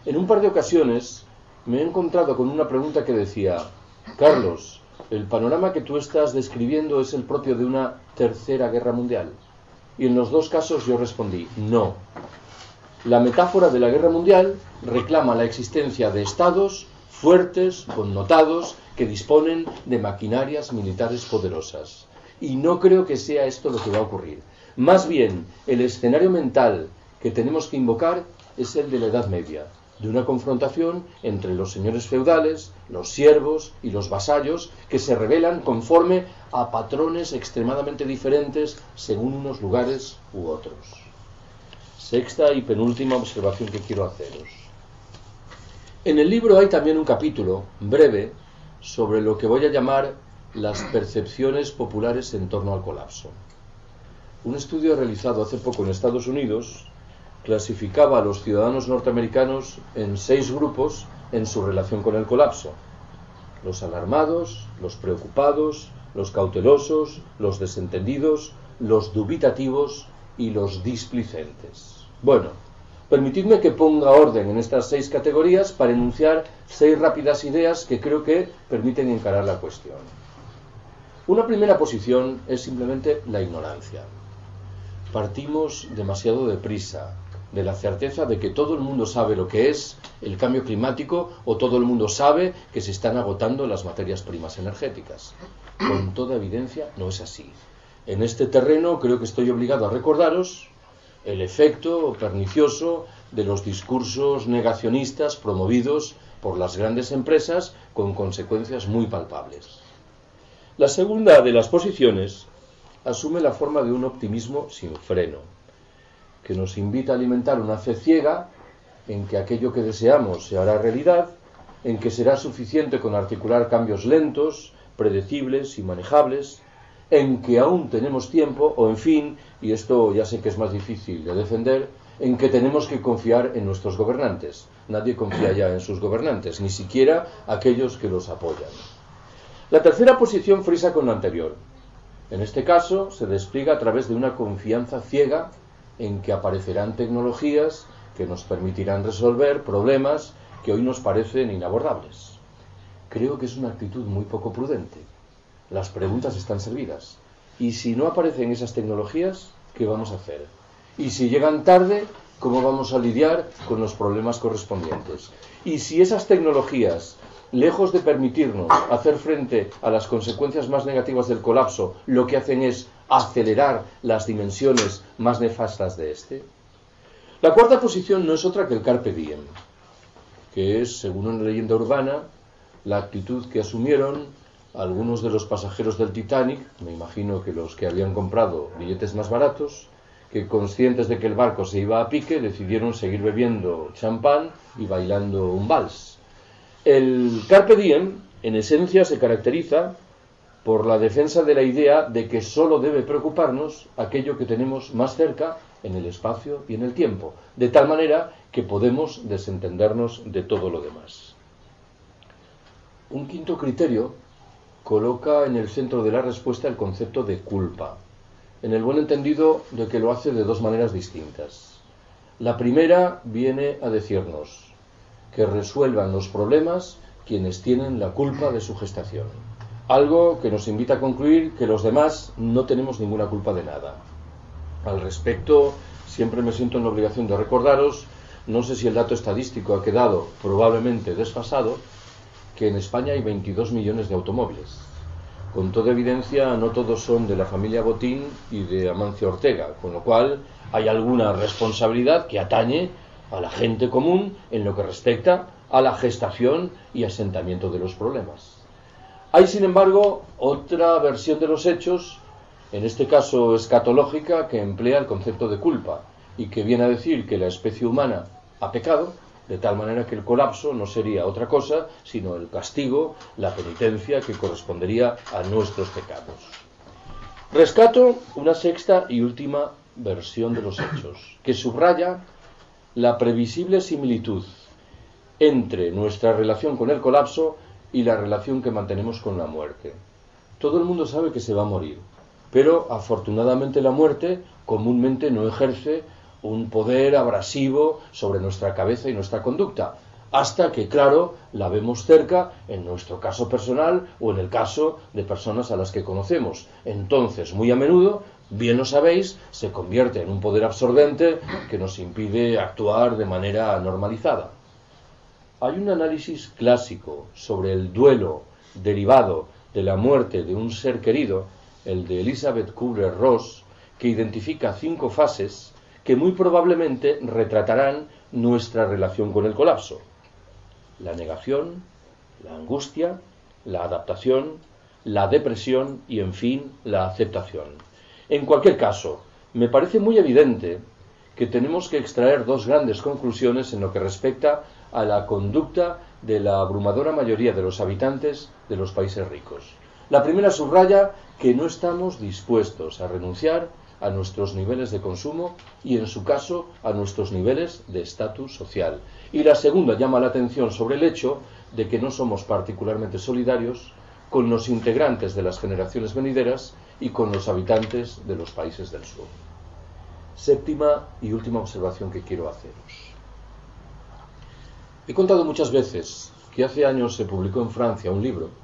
en un par de ocasiones me he encontrado con una pregunta que decía, Carlos, el panorama que tú estás describiendo es el propio de una tercera guerra mundial. Y en los dos casos yo respondí, no. La metáfora de la guerra mundial reclama la existencia de estados fuertes, connotados, que disponen de maquinarias militares poderosas. Y no creo que sea esto lo que va a ocurrir. Más bien, el escenario mental que tenemos que invocar es el de la Edad Media, de una confrontación entre los señores feudales, los siervos y los vasallos que se revelan conforme a patrones extremadamente diferentes según unos lugares u otros. Sexta y penúltima observación que quiero haceros. En el libro hay también un capítulo breve sobre lo que voy a llamar las percepciones populares en torno al colapso. Un estudio realizado hace poco en Estados Unidos clasificaba a los ciudadanos norteamericanos en seis grupos en su relación con el colapso. Los alarmados, los preocupados, los cautelosos, los desentendidos, los dubitativos y los displicentes. Bueno, permitidme que ponga orden en estas seis categorías para enunciar seis rápidas ideas que creo que permiten encarar la cuestión. Una primera posición es simplemente la ignorancia. Partimos demasiado deprisa de la certeza de que todo el mundo sabe lo que es el cambio climático o todo el mundo sabe que se están agotando las materias primas energéticas. Con toda evidencia no es así. En este terreno creo que estoy obligado a recordaros el efecto pernicioso de los discursos negacionistas promovidos por las grandes empresas con consecuencias muy palpables. La segunda de las posiciones asume la forma de un optimismo sin freno, que nos invita a alimentar una fe ciega en que aquello que deseamos se hará realidad, en que será suficiente con articular cambios lentos, predecibles y manejables, en que aún tenemos tiempo, o en fin, y esto ya sé que es más difícil de defender, en que tenemos que confiar en nuestros gobernantes. Nadie confía ya en sus gobernantes, ni siquiera aquellos que los apoyan. La tercera posición frisa con la anterior. En este caso, se despliega a través de una confianza ciega en que aparecerán tecnologías que nos permitirán resolver problemas que hoy nos parecen inabordables. Creo que es una actitud muy poco prudente. Las preguntas están servidas. Y si no aparecen esas tecnologías, ¿qué vamos a hacer? Y si llegan tarde, ¿cómo vamos a lidiar con los problemas correspondientes? Y si esas tecnologías, lejos de permitirnos hacer frente a las consecuencias más negativas del colapso, lo que hacen es acelerar las dimensiones más nefastas de este? La cuarta posición no es otra que el carpe diem, que es, según una leyenda urbana, la actitud que asumieron algunos de los pasajeros del Titanic, me imagino que los que habían comprado billetes más baratos, que conscientes de que el barco se iba a pique, decidieron seguir bebiendo champán y bailando un vals. El Carpe Diem, en esencia, se caracteriza por la defensa de la idea de que sólo debe preocuparnos aquello que tenemos más cerca en el espacio y en el tiempo, de tal manera que podemos desentendernos de todo lo demás. Un quinto criterio coloca en el centro de la respuesta el concepto de culpa, en el buen entendido de que lo hace de dos maneras distintas. La primera viene a decirnos que resuelvan los problemas quienes tienen la culpa de su gestación, algo que nos invita a concluir que los demás no tenemos ninguna culpa de nada. Al respecto, siempre me siento en la obligación de recordaros, no sé si el dato estadístico ha quedado probablemente desfasado, que en España hay 22 millones de automóviles. Con toda evidencia, no todos son de la familia Botín y de Amancio Ortega, con lo cual hay alguna responsabilidad que atañe a la gente común en lo que respecta a la gestación y asentamiento de los problemas. Hay, sin embargo, otra versión de los hechos, en este caso escatológica, que emplea el concepto de culpa y que viene a decir que la especie humana ha pecado de tal manera que el colapso no sería otra cosa sino el castigo, la penitencia que correspondería a nuestros pecados. Rescato una sexta y última versión de los hechos, que subraya la previsible similitud entre nuestra relación con el colapso y la relación que mantenemos con la muerte. Todo el mundo sabe que se va a morir, pero afortunadamente la muerte comúnmente no ejerce un poder abrasivo sobre nuestra cabeza y nuestra conducta, hasta que, claro, la vemos cerca en nuestro caso personal o en el caso de personas a las que conocemos. Entonces, muy a menudo, bien lo sabéis, se convierte en un poder absorbente que nos impide actuar de manera normalizada. Hay un análisis clásico sobre el duelo derivado de la muerte de un ser querido, el de Elizabeth Kubler-Ross, que identifica cinco fases que muy probablemente retratarán nuestra relación con el colapso. La negación, la angustia, la adaptación, la depresión y, en fin, la aceptación. En cualquier caso, me parece muy evidente que tenemos que extraer dos grandes conclusiones en lo que respecta a la conducta de la abrumadora mayoría de los habitantes de los países ricos. La primera subraya que no estamos dispuestos a renunciar a nuestros niveles de consumo y, en su caso, a nuestros niveles de estatus social. Y la segunda llama la atención sobre el hecho de que no somos particularmente solidarios con los integrantes de las generaciones venideras y con los habitantes de los países del sur. Séptima y última observación que quiero haceros. He contado muchas veces que hace años se publicó en Francia un libro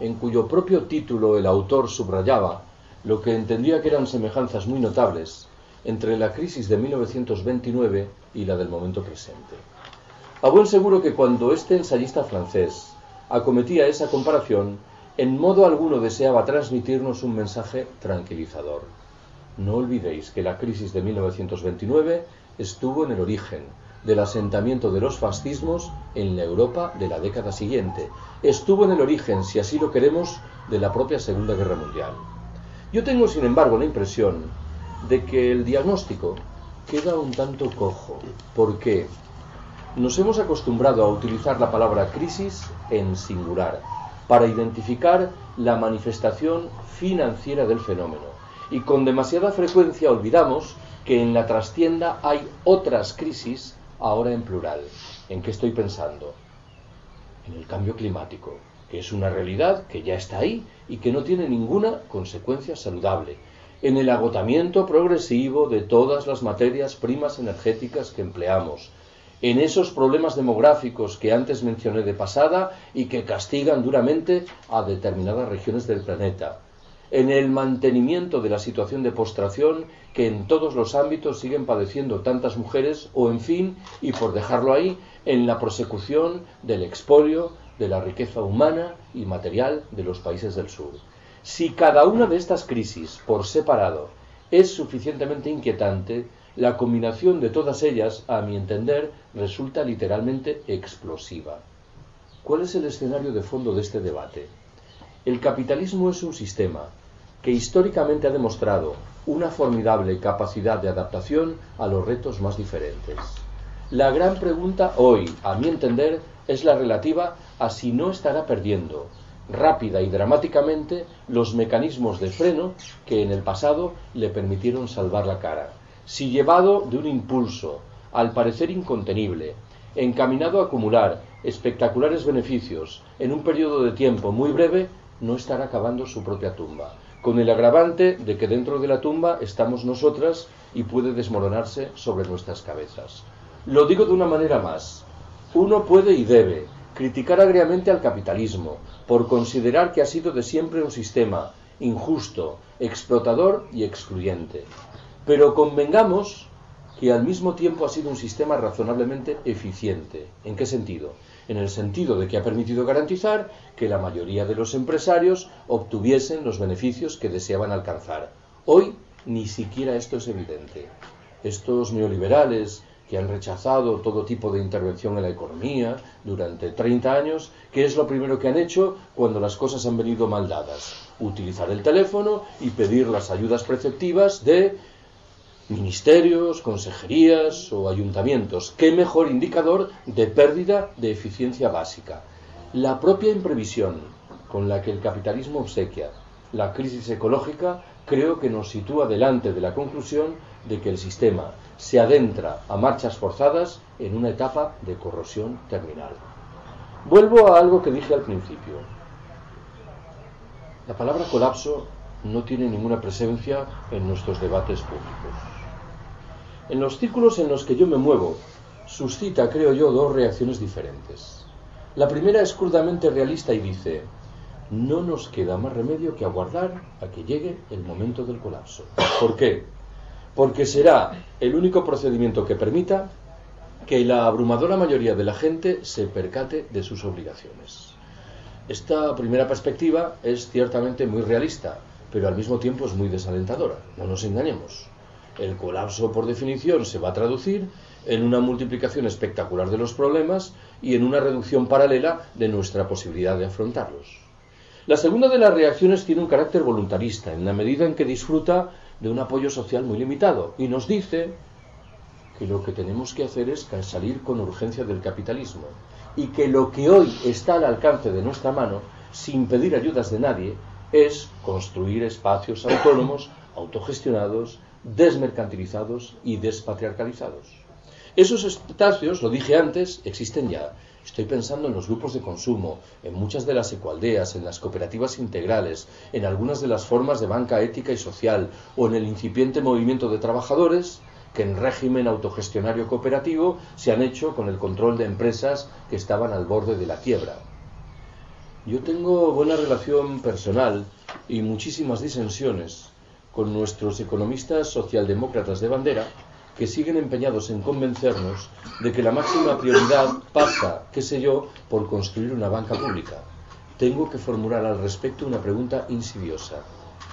en cuyo propio título el autor subrayaba lo que entendía que eran semejanzas muy notables entre la crisis de 1929 y la del momento presente. A buen seguro que cuando este ensayista francés acometía esa comparación, en modo alguno deseaba transmitirnos un mensaje tranquilizador. No olvidéis que la crisis de 1929 estuvo en el origen del asentamiento de los fascismos en la Europa de la década siguiente. Estuvo en el origen, si así lo queremos, de la propia Segunda Guerra Mundial. Yo tengo, sin embargo, la impresión de que el diagnóstico queda un tanto cojo. ¿Por qué? Nos hemos acostumbrado a utilizar la palabra crisis en singular para identificar la manifestación financiera del fenómeno. Y con demasiada frecuencia olvidamos que en la trastienda hay otras crisis, ahora en plural. ¿En qué estoy pensando? En el cambio climático, que es una realidad que ya está ahí y que no tiene ninguna consecuencia saludable. En el agotamiento progresivo de todas las materias primas energéticas que empleamos, en esos problemas demográficos que antes mencioné de pasada y que castigan duramente a determinadas regiones del planeta, en el mantenimiento de la situación de postración que en todos los ámbitos siguen padeciendo tantas mujeres, o en fin, y por dejarlo ahí, en la prosecución del expolio de la riqueza humana y material de los países del sur. Si cada una de estas crisis, por separado, es suficientemente inquietante, la combinación de todas ellas, a mi entender, resulta literalmente explosiva. ¿Cuál es el escenario de fondo de este debate? El capitalismo es un sistema que históricamente ha demostrado una formidable capacidad de adaptación a los retos más diferentes. La gran pregunta hoy, a mi entender, es la relativa a si no estará perdiendo rápida y dramáticamente los mecanismos de freno que en el pasado le permitieron salvar la cara si llevado de un impulso, al parecer incontenible, encaminado a acumular espectaculares beneficios en un periodo de tiempo muy breve, no estará acabando su propia tumba, con el agravante de que dentro de la tumba estamos nosotras y puede desmoronarse sobre nuestras cabezas. Lo digo de una manera más. Uno puede y debe criticar agriamente al capitalismo por considerar que ha sido de siempre un sistema injusto, explotador y excluyente. Pero convengamos que al mismo tiempo ha sido un sistema razonablemente eficiente. ¿En qué sentido? En el sentido de que ha permitido garantizar que la mayoría de los empresarios obtuviesen los beneficios que deseaban alcanzar. Hoy ni siquiera esto es evidente. Estos neoliberales que han rechazado todo tipo de intervención en la economía durante 30 años, ¿qué es lo primero que han hecho cuando las cosas han venido mal dadas? Utilizar el teléfono y pedir las ayudas preceptivas de ministerios, consejerías o ayuntamientos. ¿Qué mejor indicador de pérdida de eficiencia básica? La propia imprevisión con la que el capitalismo obsequia la crisis ecológica creo que nos sitúa delante de la conclusión de que el sistema se adentra a marchas forzadas en una etapa de corrosión terminal. Vuelvo a algo que dije al principio. La palabra colapso no tiene ninguna presencia en nuestros debates públicos en los círculos en los que yo me muevo, suscita, creo yo, dos reacciones diferentes. La primera es crudamente realista y dice, no nos queda más remedio que aguardar a que llegue el momento del colapso. ¿Por qué? Porque será el único procedimiento que permita que la abrumadora mayoría de la gente se percate de sus obligaciones. Esta primera perspectiva es ciertamente muy realista, pero al mismo tiempo es muy desalentadora, no nos engañemos el colapso por definición se va a traducir en una multiplicación espectacular de los problemas y en una reducción paralela de nuestra posibilidad de afrontarlos. La segunda de las reacciones tiene un carácter voluntarista, en la medida en que disfruta de un apoyo social muy limitado y nos dice que lo que tenemos que hacer es salir con urgencia del capitalismo y que lo que hoy está al alcance de nuestra mano, sin pedir ayudas de nadie, es construir espacios autónomos, autogestionados, desmercantilizados y despatriarcalizados. Esos espacios, lo dije antes, existen ya. Estoy pensando en los grupos de consumo, en muchas de las ecualdeas, en las cooperativas integrales, en algunas de las formas de banca ética y social, o en el incipiente movimiento de trabajadores que en régimen autogestionario cooperativo se han hecho con el control de empresas que estaban al borde de la quiebra. Yo tengo buena relación personal y muchísimas disensiones con nuestros economistas socialdemócratas de bandera que siguen empeñados en convencernos de que la máxima prioridad pasa, qué sé yo, por construir una banca pública. Tengo que formular al respecto una pregunta insidiosa.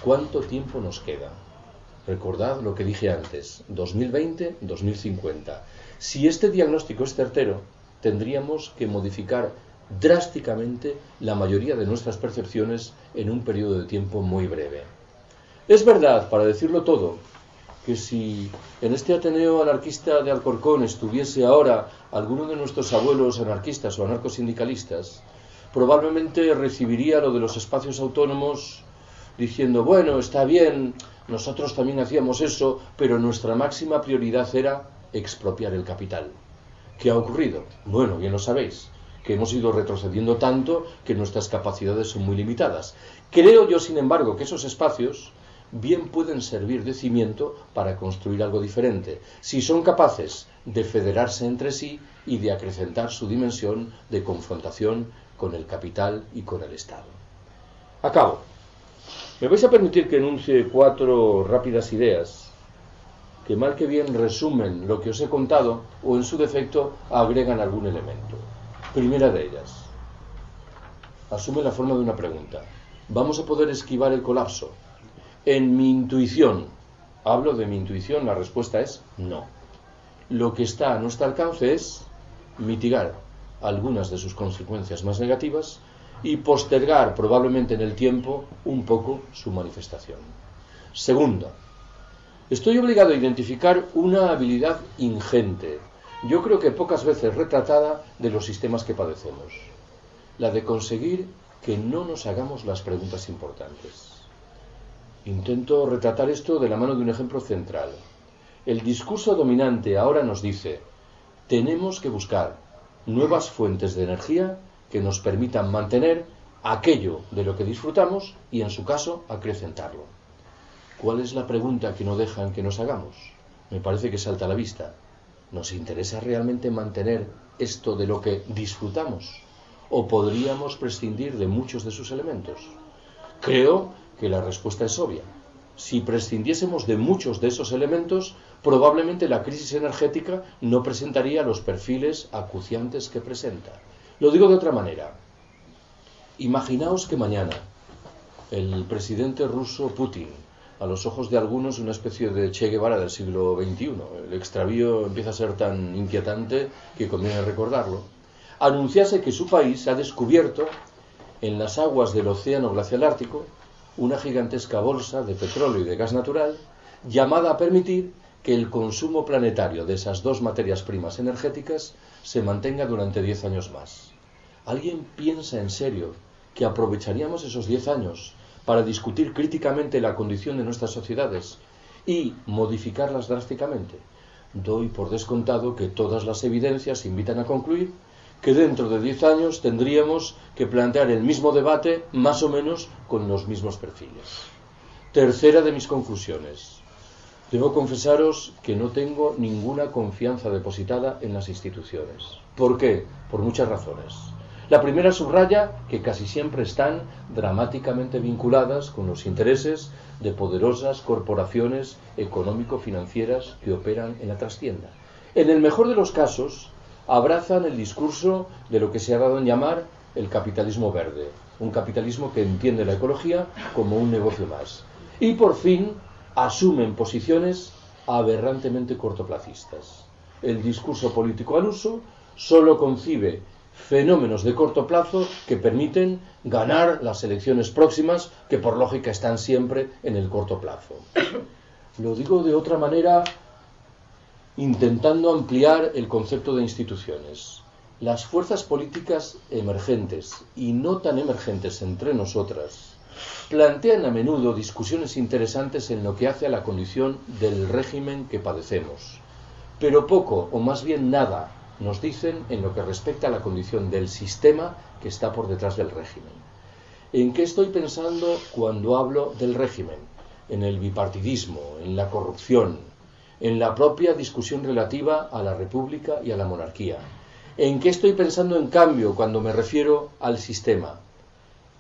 ¿Cuánto tiempo nos queda? Recordad lo que dije antes, 2020-2050. Si este diagnóstico es certero, tendríamos que modificar drásticamente la mayoría de nuestras percepciones en un periodo de tiempo muy breve. Es verdad, para decirlo todo, que si en este Ateneo anarquista de Alcorcón estuviese ahora alguno de nuestros abuelos anarquistas o anarcosindicalistas, probablemente recibiría lo de los espacios autónomos diciendo, bueno, está bien, nosotros también hacíamos eso, pero nuestra máxima prioridad era expropiar el capital. ¿Qué ha ocurrido? Bueno, bien lo sabéis, que hemos ido retrocediendo tanto que nuestras capacidades son muy limitadas. Creo yo, sin embargo, que esos espacios bien pueden servir de cimiento para construir algo diferente, si son capaces de federarse entre sí y de acrecentar su dimensión de confrontación con el capital y con el Estado. Acabo. Me vais a permitir que enuncie cuatro rápidas ideas que mal que bien resumen lo que os he contado o en su defecto agregan algún elemento. Primera de ellas. Asume la forma de una pregunta. ¿Vamos a poder esquivar el colapso? En mi intuición, hablo de mi intuición, la respuesta es no. Lo que está a nuestro alcance es mitigar algunas de sus consecuencias más negativas y postergar probablemente en el tiempo un poco su manifestación. Segunda, estoy obligado a identificar una habilidad ingente, yo creo que pocas veces retratada de los sistemas que padecemos, la de conseguir que no nos hagamos las preguntas importantes. Intento retratar esto de la mano de un ejemplo central. El discurso dominante ahora nos dice, tenemos que buscar nuevas fuentes de energía que nos permitan mantener aquello de lo que disfrutamos y, en su caso, acrecentarlo. ¿Cuál es la pregunta que no dejan que nos hagamos? Me parece que salta a la vista. ¿Nos interesa realmente mantener esto de lo que disfrutamos? ¿O podríamos prescindir de muchos de sus elementos? Creo que la respuesta es obvia. Si prescindiésemos de muchos de esos elementos, probablemente la crisis energética no presentaría los perfiles acuciantes que presenta. Lo digo de otra manera. Imaginaos que mañana el presidente ruso Putin, a los ojos de algunos una especie de Che Guevara del siglo XXI, el extravío empieza a ser tan inquietante que conviene recordarlo, anunciase que su país ha descubierto en las aguas del Océano Glacial Ártico una gigantesca bolsa de petróleo y de gas natural llamada a permitir que el consumo planetario de esas dos materias primas energéticas se mantenga durante 10 años más. ¿Alguien piensa en serio que aprovecharíamos esos 10 años para discutir críticamente la condición de nuestras sociedades y modificarlas drásticamente? Doy por descontado que todas las evidencias invitan a concluir que dentro de 10 años tendríamos que plantear el mismo debate más o menos con los mismos perfiles. Tercera de mis conclusiones. Debo confesaros que no tengo ninguna confianza depositada en las instituciones. ¿Por qué? Por muchas razones. La primera subraya que casi siempre están dramáticamente vinculadas con los intereses de poderosas corporaciones económico-financieras que operan en la trastienda. En el mejor de los casos, abrazan el discurso de lo que se ha dado en llamar el capitalismo verde, un capitalismo que entiende la ecología como un negocio más. Y por fin asumen posiciones aberrantemente cortoplacistas. El discurso político al uso solo concibe fenómenos de corto plazo que permiten ganar las elecciones próximas, que por lógica están siempre en el corto plazo. Lo digo de otra manera intentando ampliar el concepto de instituciones. Las fuerzas políticas emergentes y no tan emergentes entre nosotras plantean a menudo discusiones interesantes en lo que hace a la condición del régimen que padecemos, pero poco o más bien nada nos dicen en lo que respecta a la condición del sistema que está por detrás del régimen. ¿En qué estoy pensando cuando hablo del régimen? En el bipartidismo, en la corrupción, en la propia discusión relativa a la república y a la monarquía. ¿En qué estoy pensando en cambio cuando me refiero al sistema?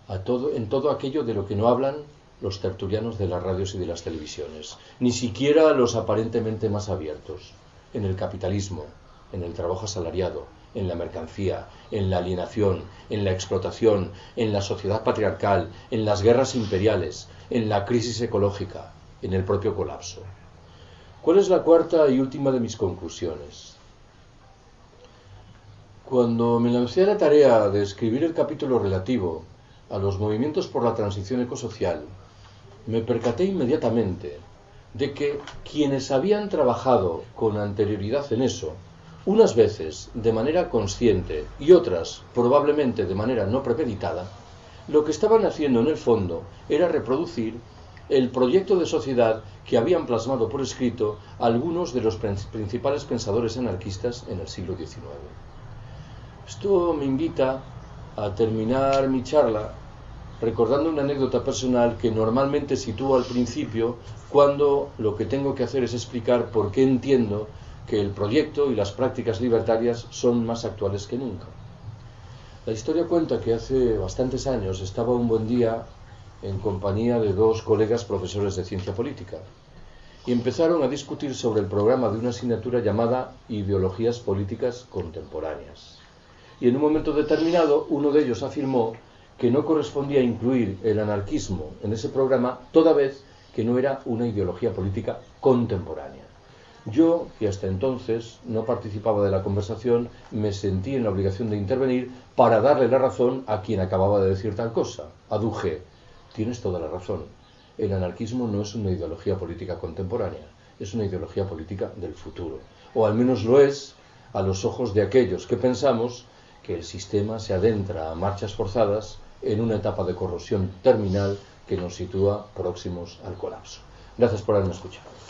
En todo aquello de lo que no hablan los tertulianos de las radios y de las televisiones, ni siquiera los aparentemente más abiertos, en el capitalismo, en el trabajo asalariado, en la mercancía, en la alienación, en la explotación, en la sociedad patriarcal, en las guerras imperiales, en la crisis ecológica, en el propio colapso. ¿Cuál es la cuarta y última de mis conclusiones? Cuando me lancé a la tarea de escribir el capítulo relativo a los movimientos por la transición ecosocial, me percaté inmediatamente de que quienes habían trabajado con anterioridad en eso, unas veces de manera consciente y otras probablemente de manera no premeditada, lo que estaban haciendo en el fondo era reproducir el proyecto de sociedad que habían plasmado por escrito algunos de los principales pensadores anarquistas en el siglo XIX. Esto me invita a terminar mi charla recordando una anécdota personal que normalmente sitúo al principio cuando lo que tengo que hacer es explicar por qué entiendo que el proyecto y las prácticas libertarias son más actuales que nunca. La historia cuenta que hace bastantes años estaba un buen día en compañía de dos colegas profesores de ciencia política y empezaron a discutir sobre el programa de una asignatura llamada Ideologías Políticas Contemporáneas. Y en un momento determinado uno de ellos afirmó que no correspondía incluir el anarquismo en ese programa toda vez que no era una ideología política contemporánea. Yo, que hasta entonces no participaba de la conversación, me sentí en la obligación de intervenir para darle la razón a quien acababa de decir tal cosa. Aduje, tienes toda la razón. El anarquismo no es una ideología política contemporánea, es una ideología política del futuro. O al menos lo es a los ojos de aquellos que pensamos que el sistema se adentra a marchas forzadas en una etapa de corrosión terminal que nos sitúa próximos al colapso. Gracias por haberme escuchado.